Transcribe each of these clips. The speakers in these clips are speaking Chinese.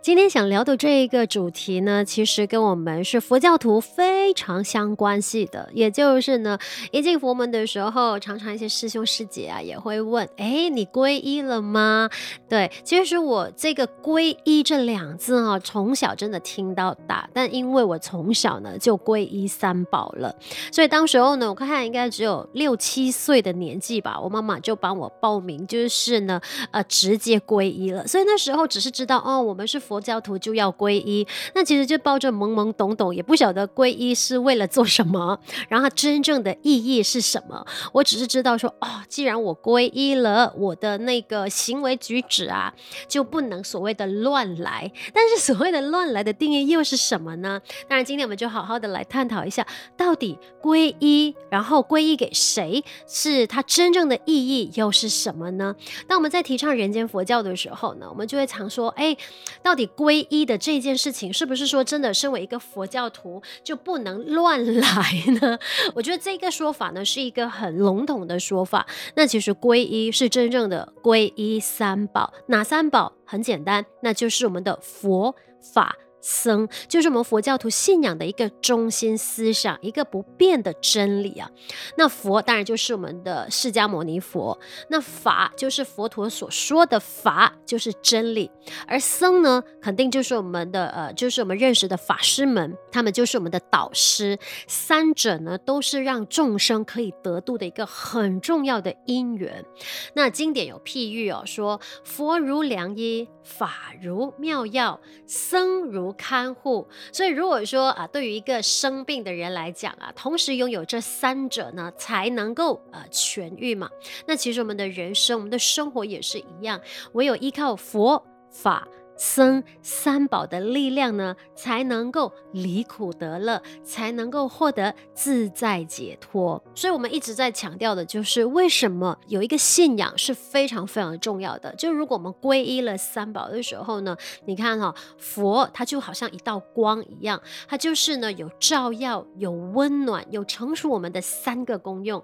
今天想聊的这一个主题呢，其实跟我们是佛教徒非常相关系的。也就是呢，一进佛门的时候，常常一些师兄师姐啊也会问：“哎，你皈依了吗？”对，其实我这个“皈依”这两字啊，从小真的听到大。但因为我从小呢就皈依三宝了，所以当时候呢，我看看应该只有六七岁的年纪吧，我妈妈就帮我报名，就是呢，呃，直接皈依了。所以那时候只是知道哦，我。我们是佛教徒就要皈依，那其实就抱着懵懵懂懂，也不晓得皈依是为了做什么，然后它真正的意义是什么。我只是知道说，哦，既然我皈依了，我的那个行为举止啊，就不能所谓的乱来。但是所谓的乱来的定义又是什么呢？当然，今天我们就好好的来探讨一下，到底皈依，然后皈依给谁，是它真正的意义又是什么呢？当我们在提倡人间佛教的时候呢，我们就会常说，哎。到底皈依的这件事情，是不是说真的，身为一个佛教徒就不能乱来呢？我觉得这个说法呢是一个很笼统的说法。那其实皈依是真正的皈依三宝，哪三宝？很简单，那就是我们的佛法。僧就是我们佛教徒信仰的一个中心思想，一个不变的真理啊。那佛当然就是我们的释迦牟尼佛，那法就是佛陀所说的法，就是真理。而僧呢，肯定就是我们的呃，就是我们认识的法师们，他们就是我们的导师。三者呢，都是让众生可以得度的一个很重要的因缘。那经典有譬喻哦，说佛如良医，法如妙药，僧如看护，所以如果说啊，对于一个生病的人来讲啊，同时拥有这三者呢，才能够呃痊愈嘛。那其实我们的人生，我们的生活也是一样，唯有依靠佛法。僧三宝的力量呢，才能够离苦得乐，才能够获得自在解脱。所以，我们一直在强调的就是，为什么有一个信仰是非常非常重要的。就如果我们皈依了三宝的时候呢，你看哈、佛它就好像一道光一样，它就是呢有照耀、有温暖、有成熟我们的三个功用。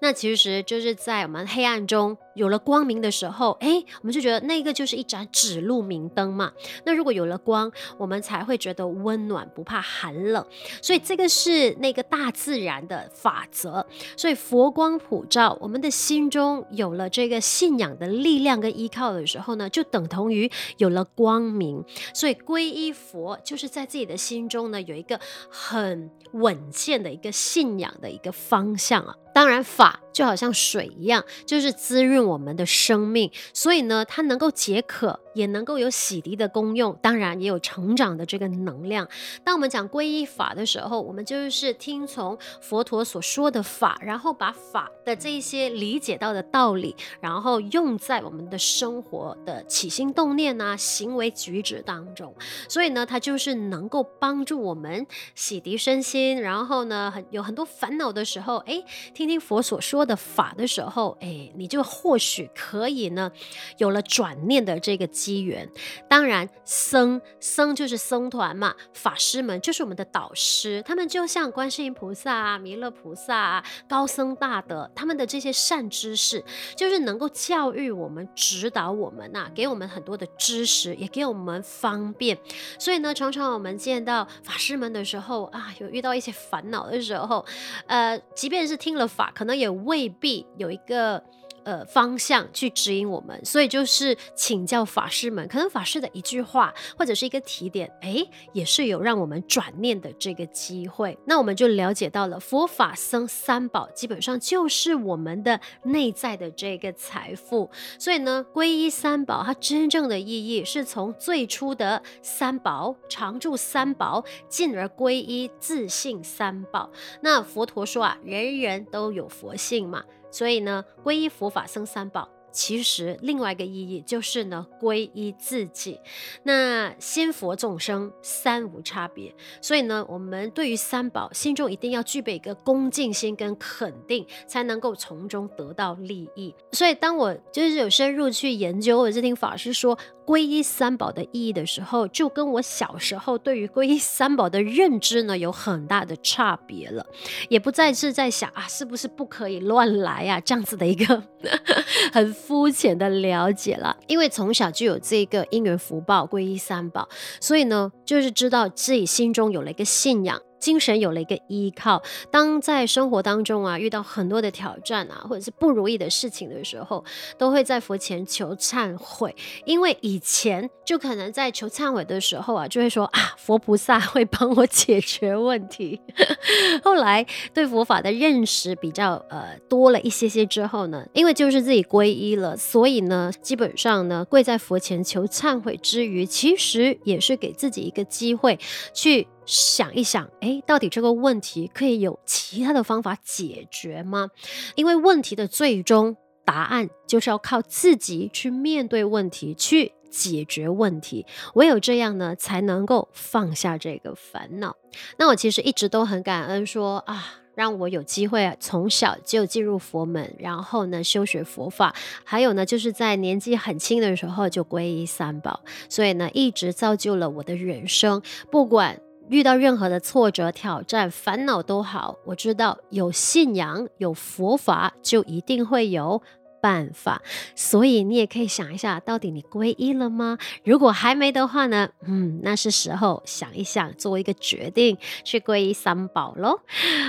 那其实就是在我们黑暗中有了光明的时候，哎，我们就觉得那个就是一盏指路明灯嘛。那如果有了光，我们才会觉得温暖，不怕寒冷。所以这个是那个大自然的法则。所以佛光普照，我们的心中有了这个信仰的力量跟依靠的时候呢，就等同于有了光明。所以皈依佛，就是在自己的心中呢，有一个很稳健的一个信仰的一个方向啊。当然，法就好像水一样，就是滋润我们的生命，所以呢，它能够解渴，也能够有洗涤的功用，当然也有成长的这个能量。当我们讲皈依法的时候，我们就是听从佛陀所说的法，然后把法的这一些理解到的道理，然后用在我们的生活的起心动念啊、行为举止当中。所以呢，它就是能够帮助我们洗涤身心，然后呢，很有很多烦恼的时候，哎。听听佛所说的法的时候，哎，你就或许可以呢，有了转念的这个机缘。当然，僧僧就是僧团嘛，法师们就是我们的导师，他们就像观世音菩萨啊、弥勒菩萨啊、高僧大德，他们的这些善知识，就是能够教育我们、指导我们呐、给我们很多的知识，也给我们方便。所以呢，常常我们见到法师们的时候啊，有遇到一些烦恼的时候，呃，即便是听了。法可能也未必有一个呃方向去指引我们，所以就是请教法师们，可能法师的一句话或者是一个提点，哎，也是有让我们转念的这个机会。那我们就了解到了佛法僧三宝基本上就是我们的内在的这个财富。所以呢，皈依三宝，它真正的意义是从最初的三宝常住三宝，进而皈依自信三宝。那佛陀说啊，人人。都有佛性嘛，所以呢，皈依佛法僧三宝，其实另外一个意义就是呢，皈依自己。那心佛众生三无差别，所以呢，我们对于三宝心中一定要具备一个恭敬心跟肯定，才能够从中得到利益。所以，当我就是有深入去研究，或者是听法师说。皈依三宝的意义的时候，就跟我小时候对于皈依三宝的认知呢有很大的差别了，也不再是在想啊是不是不可以乱来啊这样子的一个 很肤浅的了解了。因为从小就有这个因缘福报皈依三宝，所以呢就是知道自己心中有了一个信仰。精神有了一个依靠，当在生活当中啊遇到很多的挑战啊，或者是不如意的事情的时候，都会在佛前求忏悔。因为以前就可能在求忏悔的时候啊，就会说啊，佛菩萨会帮我解决问题。后来对佛法的认识比较呃多了一些些之后呢，因为就是自己皈依了，所以呢，基本上呢跪在佛前求忏悔之余，其实也是给自己一个机会去。想一想，诶，到底这个问题可以有其他的方法解决吗？因为问题的最终答案就是要靠自己去面对问题，去解决问题。唯有这样呢，才能够放下这个烦恼。那我其实一直都很感恩说，说啊，让我有机会从小就进入佛门，然后呢修学佛法，还有呢就是在年纪很轻的时候就皈依三宝，所以呢一直造就了我的人生，不管。遇到任何的挫折、挑战、烦恼都好，我知道有信仰、有佛法，就一定会有办法。所以你也可以想一下，到底你皈依了吗？如果还没的话呢？嗯，那是时候想一想，做一个决定，去皈依三宝喽。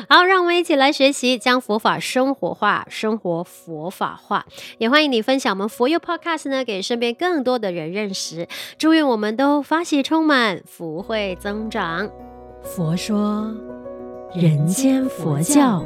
好，让我们一起来学习，将佛法生活化，生活佛法化。也欢迎你分享我们佛佑 Podcast 呢，给身边更多的人认识。祝愿我们都发喜充满，福慧增长。佛说，人间佛教。